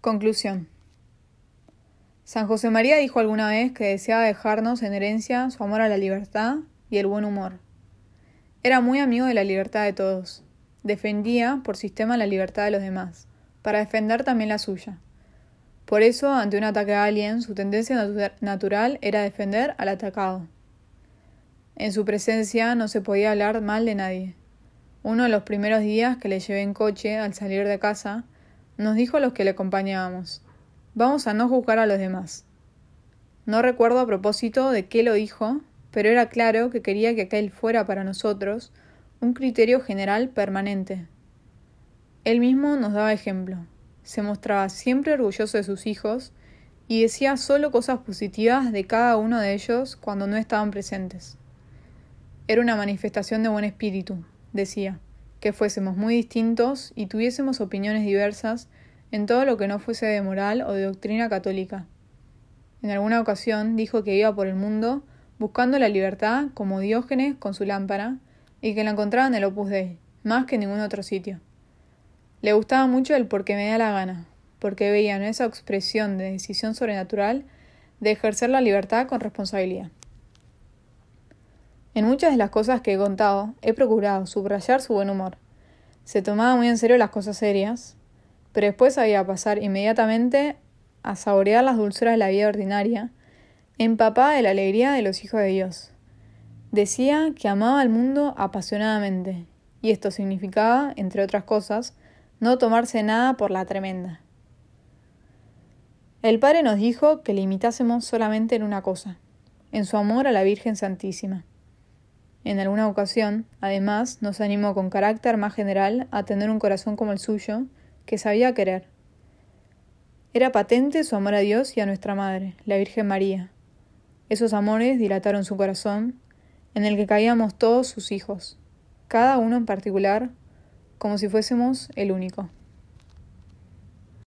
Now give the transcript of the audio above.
Conclusión. San José María dijo alguna vez que deseaba dejarnos en herencia su amor a la libertad y el buen humor. Era muy amigo de la libertad de todos. Defendía por sistema la libertad de los demás, para defender también la suya. Por eso, ante un ataque a alguien, su tendencia natural era defender al atacado. En su presencia no se podía hablar mal de nadie. Uno de los primeros días que le llevé en coche al salir de casa, nos dijo a los que le acompañábamos, vamos a no juzgar a los demás. No recuerdo a propósito de qué lo dijo, pero era claro que quería que aquel fuera para nosotros un criterio general permanente. Él mismo nos daba ejemplo, se mostraba siempre orgulloso de sus hijos y decía solo cosas positivas de cada uno de ellos cuando no estaban presentes. Era una manifestación de buen espíritu, decía que fuésemos muy distintos y tuviésemos opiniones diversas en todo lo que no fuese de moral o de doctrina católica. En alguna ocasión dijo que iba por el mundo buscando la libertad como Diógenes con su lámpara y que la encontraba en el Opus Dei, más que en ningún otro sitio. Le gustaba mucho el porque me da la gana, porque veía en esa expresión de decisión sobrenatural de ejercer la libertad con responsabilidad. En muchas de las cosas que he contado, he procurado subrayar su buen humor. Se tomaba muy en serio las cosas serias, pero después había pasar inmediatamente a saborear las dulzuras de la vida ordinaria, empapada de la alegría de los hijos de Dios. Decía que amaba al mundo apasionadamente, y esto significaba, entre otras cosas, no tomarse nada por la tremenda. El Padre nos dijo que le imitásemos solamente en una cosa, en su amor a la Virgen Santísima. En alguna ocasión, además, nos animó con carácter más general a tener un corazón como el suyo, que sabía querer. Era patente su amor a Dios y a nuestra Madre, la Virgen María. Esos amores dilataron su corazón, en el que caíamos todos sus hijos, cada uno en particular, como si fuésemos el único.